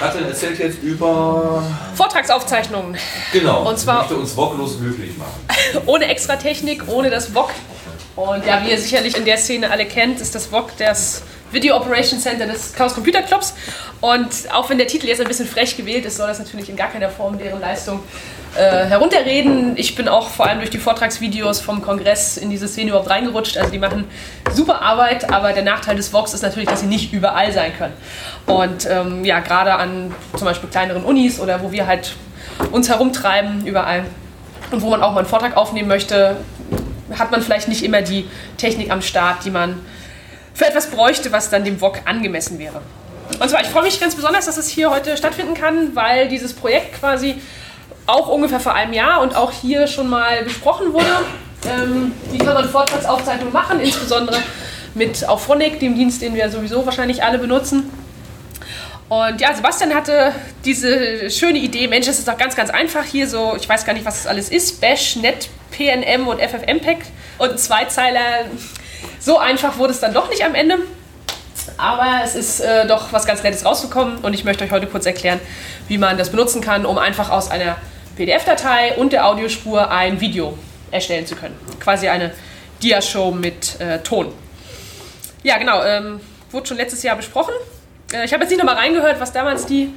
Katrin erzählt jetzt über. Vortragsaufzeichnungen. Genau. Und zwar- möchte uns woglos glücklich machen. ohne extra Technik, ohne das VOG. Und ja, wie ihr sicherlich in der Szene alle kennt, ist das VOG das Video Operation Center des Chaos Computer Clubs. Und auch wenn der Titel jetzt ein bisschen frech gewählt ist, soll das natürlich in gar keiner Form deren Leistung äh, herunterreden. Ich bin auch vor allem durch die Vortragsvideos vom Kongress in diese Szene überhaupt reingerutscht. Also die machen super Arbeit, aber der Nachteil des VOGs ist natürlich, dass sie nicht überall sein können. Und ähm, ja, gerade an zum Beispiel kleineren Unis oder wo wir halt uns herumtreiben überall und wo man auch mal einen Vortrag aufnehmen möchte, hat man vielleicht nicht immer die Technik am Start, die man für etwas bräuchte, was dann dem VOG angemessen wäre. Und zwar, ich freue mich ganz besonders, dass es hier heute stattfinden kann, weil dieses Projekt quasi auch ungefähr vor einem Jahr und auch hier schon mal besprochen wurde. Ähm, wie kann man Vortragsaufzeichnungen machen, insbesondere mit Auphonic, dem Dienst, den wir sowieso wahrscheinlich alle benutzen. Und ja, Sebastian hatte diese schöne Idee, Mensch, das ist doch ganz, ganz einfach hier so, ich weiß gar nicht, was das alles ist, Bash, Net, PNM und FFmpeg und ein Zweizeiler. So einfach wurde es dann doch nicht am Ende. Aber es ist äh, doch was ganz Nettes rausgekommen und ich möchte euch heute kurz erklären, wie man das benutzen kann, um einfach aus einer PDF-Datei und der Audiospur ein Video erstellen zu können. Quasi eine Dia-Show mit äh, Ton. Ja, genau, ähm, wurde schon letztes Jahr besprochen. Äh, ich habe jetzt nicht nochmal reingehört, was damals die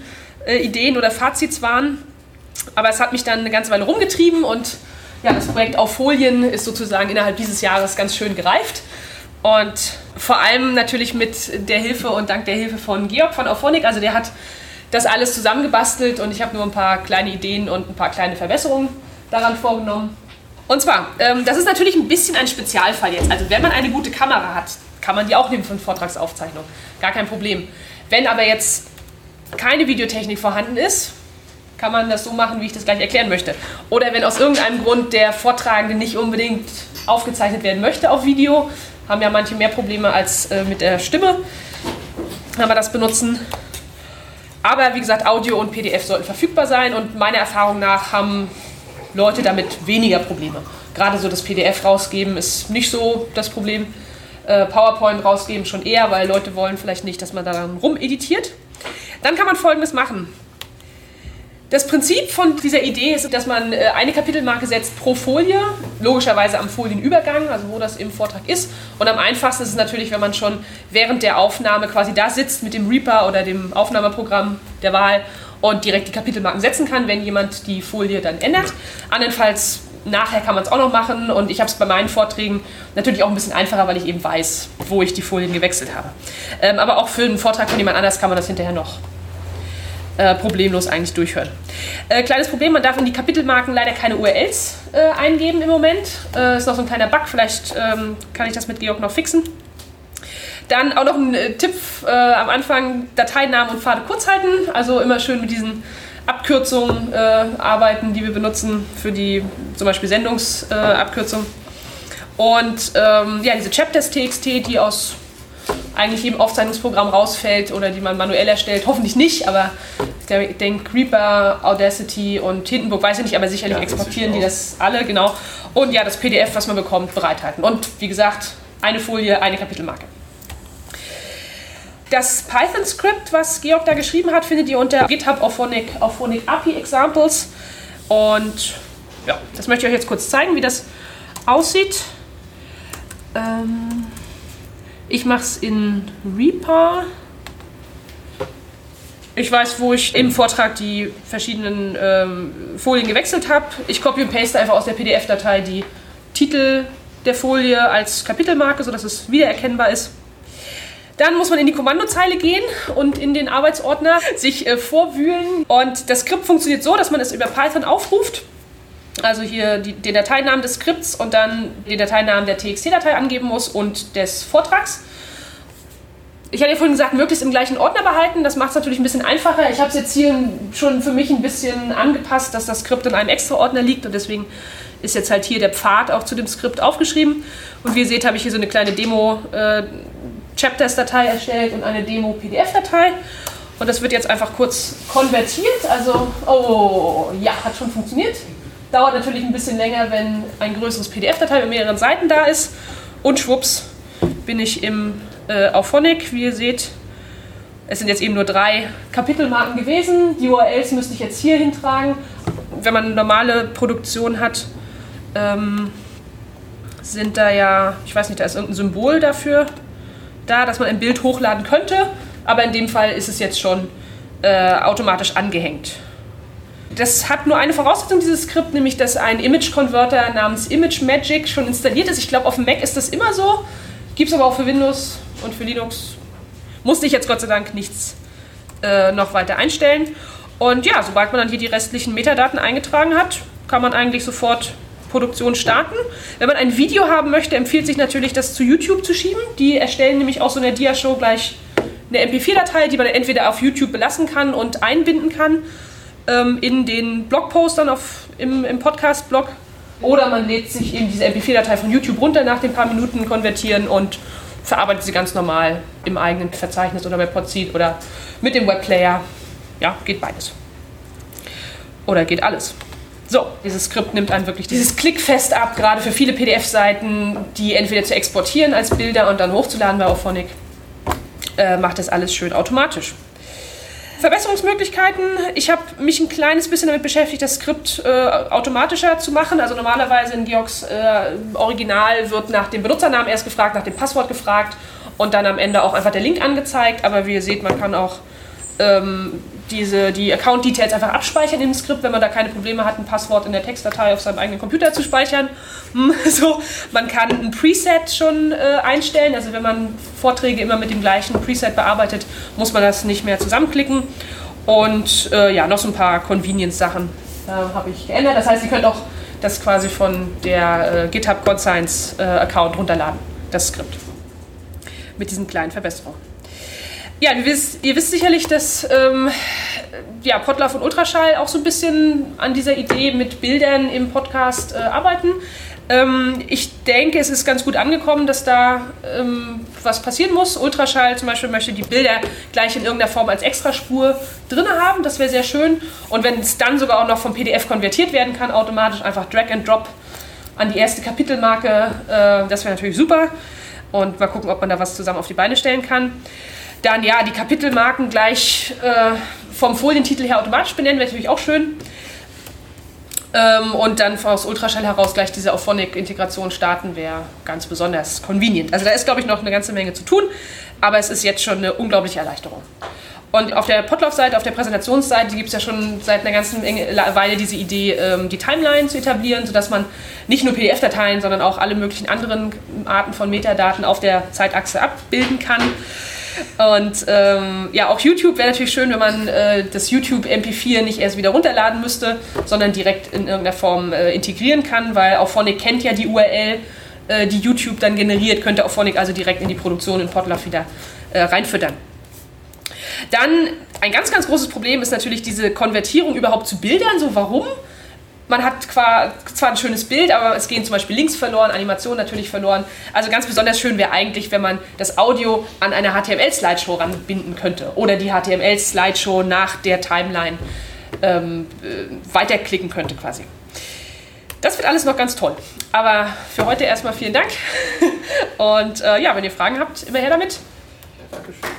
äh, Ideen oder Fazits waren, aber es hat mich dann eine ganze Weile rumgetrieben und ja, das Projekt auf Folien ist sozusagen innerhalb dieses Jahres ganz schön gereift. Und vor allem natürlich mit der Hilfe und dank der Hilfe von Georg von Auphonic. Also der hat das alles zusammengebastelt und ich habe nur ein paar kleine Ideen und ein paar kleine Verbesserungen daran vorgenommen. Und zwar, ähm, das ist natürlich ein bisschen ein Spezialfall jetzt. Also wenn man eine gute Kamera hat, kann man die auch nehmen für eine Vortragsaufzeichnung. Gar kein Problem. Wenn aber jetzt keine Videotechnik vorhanden ist, kann man das so machen, wie ich das gleich erklären möchte. Oder wenn aus irgendeinem Grund der Vortragende nicht unbedingt aufgezeichnet werden möchte auf Video, haben ja manche mehr Probleme als äh, mit der Stimme, wenn wir das benutzen. Aber wie gesagt, Audio und PDF sollten verfügbar sein und meiner Erfahrung nach haben Leute damit weniger Probleme. Gerade so das PDF rausgeben ist nicht so das Problem. Äh, PowerPoint rausgeben schon eher, weil Leute wollen vielleicht nicht, dass man daran rumeditiert. Dann kann man folgendes machen. Das Prinzip von dieser Idee ist, dass man äh, eine Kapitelmarke setzt pro Folie, logischerweise am Folienübergang, also wo das im Vortrag ist. Und am einfachsten ist es natürlich, wenn man schon während der Aufnahme quasi da sitzt mit dem Reaper oder dem Aufnahmeprogramm der Wahl und direkt die Kapitelmarken setzen kann, wenn jemand die Folie dann ändert. Andernfalls nachher kann man es auch noch machen und ich habe es bei meinen Vorträgen natürlich auch ein bisschen einfacher, weil ich eben weiß, wo ich die Folien gewechselt habe. Ähm, aber auch für einen Vortrag von jemand anders kann man das hinterher noch äh, problemlos eigentlich durchhören. Äh, kleines Problem, man darf in die Kapitelmarken leider keine URLs äh, eingeben im Moment. Äh, ist noch so ein kleiner Bug, vielleicht ähm, kann ich das mit Georg noch fixen. Dann auch noch ein äh, Tipp äh, am Anfang, Dateinamen und Pfade kurz halten. Also immer schön mit diesen Abkürzungen äh, arbeiten, die wir benutzen für die zum Beispiel Sendungsabkürzung. und ähm, ja, diese Chapters.txt, die aus eigentlich jedem Aufzeichnungsprogramm rausfällt oder die man manuell erstellt. Hoffentlich nicht, aber ich denke, Reaper, Audacity und Hindenburg, weiß ich nicht, aber sicherlich Ja, exportieren die das alle, genau. Und ja, das PDF, was man bekommt, bereithalten. Und wie gesagt, eine Folie, eine Kapitelmarke. Das Python-Skript, was Georg da geschrieben hat, findet ihr unter GitHub Auphonic, Auphonic API Examples. Und ja, das möchte ich euch jetzt kurz zeigen, wie das aussieht. Ähm, ich mache es in Reaper. Ich weiß, wo ich im Vortrag die verschiedenen ähm, Folien gewechselt habe. Ich copy und paste einfach aus der PDF-Datei die Titel der Folie als Kapitelmarke, sodass es wiedererkennbar ist. Dann muss man in die Kommandozeile gehen und in den Arbeitsordner sich äh, vorwühlen. Und das Skript funktioniert so, dass man es über Python aufruft. Also hier die, den Dateinamen des Skripts und dann den Dateinamen der TXT-Datei angeben muss und des Vortrags. Ich hatte ja vorhin gesagt, möglichst im gleichen Ordner behalten. Das macht es natürlich ein bisschen einfacher. Ich habe es jetzt hier schon für mich ein bisschen angepasst, dass das Skript in einem extra Ordner liegt und deswegen ist jetzt halt hier der Pfad auch zu dem Skript aufgeschrieben. Und wie ihr seht, habe ich hier so eine kleine Demo äh, Chapters-Datei erstellt und eine Demo PDF-Datei. Und das wird jetzt einfach kurz konvertiert. Also, oh, ja, hat schon funktioniert. Dauert natürlich ein bisschen länger, wenn ein größeres PDF-Datei mit mehreren Seiten da ist. Und schwupps, bin ich im äh, Auphonic, wie ihr seht. Es sind jetzt eben nur drei Kapitelmarken gewesen. Die URLs müsste ich jetzt hier hintragen. Wenn man eine normale Produktion hat, ähm, sind da ja, ich weiß nicht, da ist irgendein Symbol dafür da, dass man ein Bild hochladen könnte. Aber in dem Fall ist es jetzt schon äh, automatisch angehängt. Das hat nur eine Voraussetzung, dieses Skript, nämlich dass ein Image-Converter namens ImageMagick schon installiert ist. Ich glaube, auf dem Mac ist das immer so. Gibt es aber auch für Windows und für Linux. Musste ich jetzt Gott sei Dank nichts äh, noch weiter einstellen. Und ja, sobald man dann hier die restlichen Metadaten eingetragen hat, kann man eigentlich sofort Produktion starten. Wenn man ein Video haben möchte, empfiehlt sich natürlich, das zu YouTube zu schieben. Die erstellen nämlich auch so eine Dia-Show gleich eine MP4-Datei, die man entweder auf YouTube belassen kann und einbinden kann ähm, in den Blogpostern auf, im, im Podcast-Blog. Oder man lädt sich eben diese MP4-Datei von YouTube runter nach den paar Minuten konvertieren und verarbeitet sie ganz normal im eigenen Verzeichnis oder bei Podseed oder mit dem Webplayer. Ja, geht beides. Oder geht alles. So, dieses Skript nimmt dann wirklich dieses Klickfest ab, gerade für viele PDF-Seiten, die entweder zu exportieren als Bilder und dann hochzuladen bei Auphonic, äh, macht das alles schön automatisch. Verbesserungsmöglichkeiten. Ich habe mich ein kleines bisschen damit beschäftigt, das Skript äh, automatischer zu machen. Also normalerweise in Georgs äh, Original wird nach dem Benutzernamen erst gefragt, nach dem Passwort gefragt und dann am Ende auch einfach der Link angezeigt. Aber wie ihr seht, man kann auch ähm, diese, die Account-Details einfach abspeichern im Skript, wenn man da keine Probleme hat, ein Passwort in der Textdatei auf seinem eigenen Computer zu speichern. Hm, so, man kann ein Preset schon äh, einstellen, also wenn man Vorträge immer mit dem gleichen Preset bearbeitet, muss man das nicht mehr zusammenklicken. Und äh, ja, noch so ein paar Convenience-Sachen äh, habe ich geändert. Das heißt, ihr könnt auch das quasi von der äh, GitHub CodeScience äh, Account runterladen, das Skript. Mit diesen kleinen Verbesserungen. Ja, ihr wisst, ihr wisst sicherlich, dass ähm, ja, Potlauf und Ultraschall auch so ein bisschen an dieser Idee mit Bildern im Podcast äh, arbeiten. Ähm, ich denke, es ist ganz gut angekommen, dass da ähm, was passieren muss. Ultraschall zum Beispiel möchte die Bilder gleich in irgendeiner Form als Extraspur drin haben. Das wäre sehr schön. Und wenn es dann sogar auch noch vom PDF konvertiert werden kann, automatisch einfach Drag and Drop an die erste Kapitelmarke, äh, das wäre natürlich super. Und mal gucken, ob man da was zusammen auf die Beine stellen kann. Dann ja, die Kapitelmarken gleich äh, vom Folientitel her automatisch benennen, wäre natürlich auch schön. Ähm, und dann aus Ultraschall heraus gleich diese Auphonic-Integration starten, wäre ganz besonders convenient. Also da ist, glaube ich, noch eine ganze Menge zu tun, aber es ist jetzt schon eine unglaubliche Erleichterung. Und auf der Potlauf-Seite, auf der Präsentationsseite gibt es ja schon seit einer ganzen Weile diese Idee, ähm, die Timeline zu etablieren, sodass man nicht nur PDF-Dateien, sondern auch alle möglichen anderen Arten von Metadaten auf der Zeitachse abbilden kann. Und ähm, ja, auch YouTube wäre natürlich schön, wenn man äh, das YouTube MP4 nicht erst wieder runterladen müsste, sondern direkt in irgendeiner Form äh, integrieren kann, weil Auphonic kennt ja die URL, äh, die YouTube dann generiert, könnte Auphonic also direkt in die Produktion in Potluck wieder äh, reinfüttern. Dann ein ganz, ganz großes Problem ist natürlich diese Konvertierung überhaupt zu Bildern. So, warum? Man hat zwar ein schönes Bild, aber es gehen zum Beispiel Links verloren, Animationen natürlich verloren. Also ganz besonders schön wäre eigentlich, wenn man das Audio an eine HTML-Slideshow ranbinden könnte oder die HTML-Slideshow nach der Timeline ähm, äh, weiterklicken könnte quasi. Das wird alles noch ganz toll. Aber für heute erstmal vielen Dank. Und äh, ja, wenn ihr Fragen habt, immer her damit. Dankeschön.